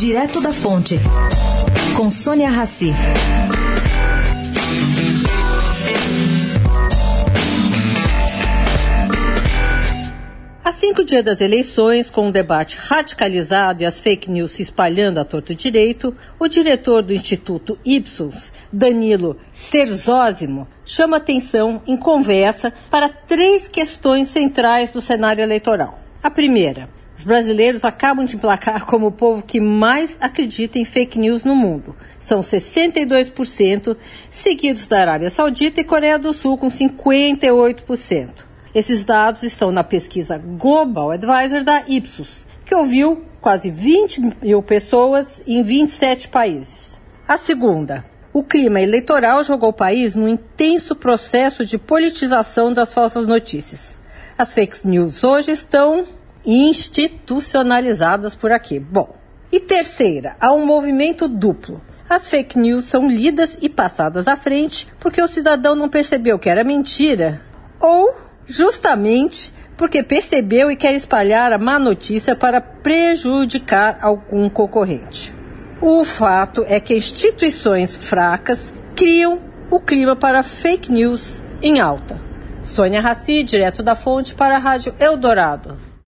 Direto da Fonte, com Sônia Rassi. Há cinco dias das eleições, com um debate radicalizado e as fake news se espalhando a torto direito, o diretor do Instituto Ipsos, Danilo Serzósimo, chama atenção em conversa para três questões centrais do cenário eleitoral. A primeira, os brasileiros acabam de emplacar como o povo que mais acredita em fake news no mundo. São 62%, seguidos da Arábia Saudita e Coreia do Sul com 58%. Esses dados estão na pesquisa Global Advisor da Ipsos, que ouviu quase 20 mil pessoas em 27 países. A segunda, o clima eleitoral jogou o país num intenso processo de politização das falsas notícias. As fake news hoje estão institucionalizadas por aqui. Bom, e terceira, há um movimento duplo. As fake news são lidas e passadas à frente porque o cidadão não percebeu que era mentira ou justamente porque percebeu e quer espalhar a má notícia para prejudicar algum concorrente. O fato é que instituições fracas criam o clima para fake news em alta. Sônia Raci, direto da fonte para a Rádio Eldorado.